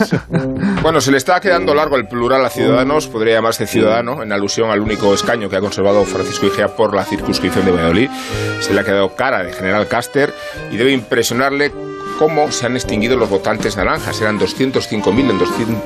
Bueno, se le está quedando largo el plural a Ciudadanos, podría llamarse Ciudadano, en alusión al único escaño que ha conservado Francisco Igea por la circunscripción de Valladolid. Se le ha quedado cara de General Caster y debe impresionarle cómo se han extinguido los votantes naranjas. Eran 205.000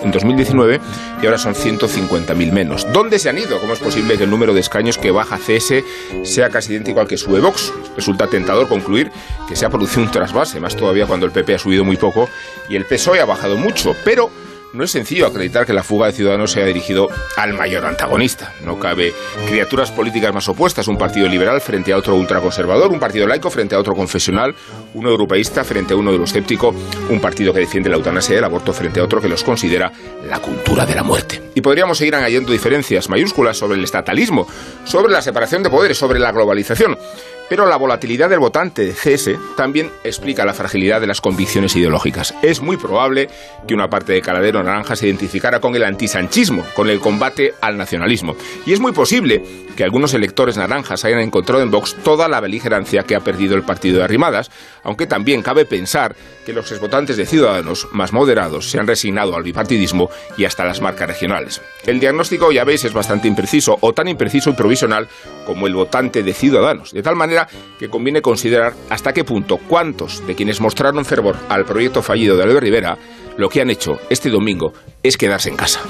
en 2019 y ahora son 150.000 menos. ¿Dónde se han ido? ¿Cómo es posible que el número de escaños que baja CS sea casi idéntico al que sube Vox? Resulta tentador concluir que se ha producido un trasvase, más todavía cuando el PP ha subido muy poco y el PSOE ha bajado mucho. Pero no es sencillo acreditar que la fuga de Ciudadanos se haya dirigido al mayor antagonista. No cabe criaturas políticas más opuestas, un partido liberal frente a otro ultraconservador, un partido laico frente a otro confesional, uno europeísta frente a uno euroscéptico, un partido que defiende la eutanasia y el aborto frente a otro que los considera la cultura de la muerte. Y podríamos seguir añadiendo diferencias mayúsculas sobre el estatalismo, sobre la separación de poderes, sobre la globalización. Pero la volatilidad del votante de CS también explica la fragilidad de las convicciones ideológicas. Es muy probable que una parte de Caladero Naranja se identificara con el antisanchismo, con el combate al nacionalismo. Y es muy posible que algunos electores naranjas hayan encontrado en Vox toda la beligerancia que ha perdido el partido de Arrimadas, aunque también cabe pensar que los exvotantes de Ciudadanos más moderados se han resignado al bipartidismo y hasta las marcas regionales. El diagnóstico, ya veis, es bastante impreciso, o tan impreciso y provisional como el votante de Ciudadanos, de tal manera que conviene considerar hasta qué punto cuántos de quienes mostraron fervor al proyecto fallido de Albert Rivera lo que han hecho este domingo es quedarse en casa.